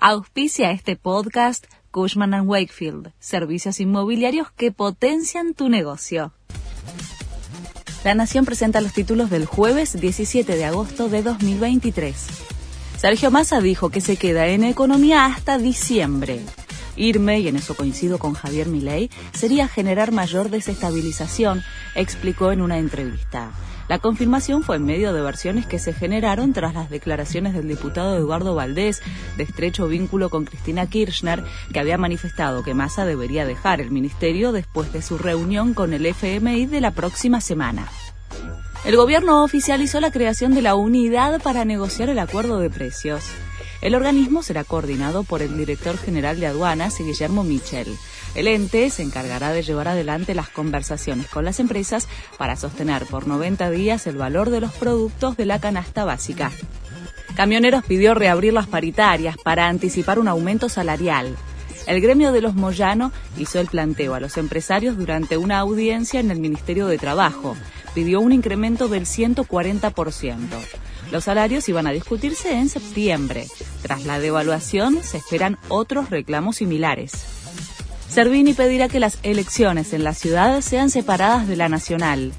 Auspicia este podcast Cushman ⁇ Wakefield, servicios inmobiliarios que potencian tu negocio. La Nación presenta los títulos del jueves 17 de agosto de 2023. Sergio Massa dijo que se queda en economía hasta diciembre. Irme, y en eso coincido con Javier Milei, sería generar mayor desestabilización, explicó en una entrevista. La confirmación fue en medio de versiones que se generaron tras las declaraciones del diputado Eduardo Valdés de estrecho vínculo con Cristina Kirchner, que había manifestado que Massa debería dejar el ministerio después de su reunión con el FMI de la próxima semana. El gobierno oficializó la creación de la unidad para negociar el acuerdo de precios. El organismo será coordinado por el director general de aduanas, Guillermo Michel. El ente se encargará de llevar adelante las conversaciones con las empresas para sostener por 90 días el valor de los productos de la canasta básica. Camioneros pidió reabrir las paritarias para anticipar un aumento salarial. El gremio de los Moyano hizo el planteo a los empresarios durante una audiencia en el Ministerio de Trabajo. Pidió un incremento del 140%. Los salarios iban a discutirse en septiembre. Tras la devaluación se esperan otros reclamos similares. Servini pedirá que las elecciones en la ciudad sean separadas de la nacional.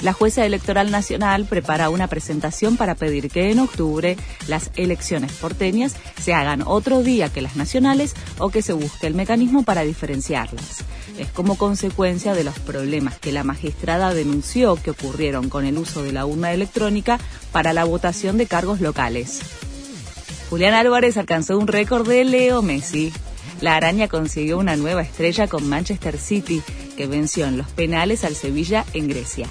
La jueza electoral nacional prepara una presentación para pedir que en octubre las elecciones porteñas se hagan otro día que las nacionales o que se busque el mecanismo para diferenciarlas es como consecuencia de los problemas que la magistrada denunció que ocurrieron con el uso de la urna electrónica para la votación de cargos locales. Julián Álvarez alcanzó un récord de Leo Messi. La araña consiguió una nueva estrella con Manchester City, que venció en los penales al Sevilla en Grecia.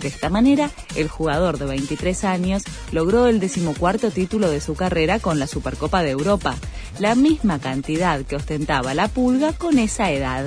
De esta manera, el jugador de 23 años logró el decimocuarto título de su carrera con la Supercopa de Europa, la misma cantidad que ostentaba la pulga con esa edad.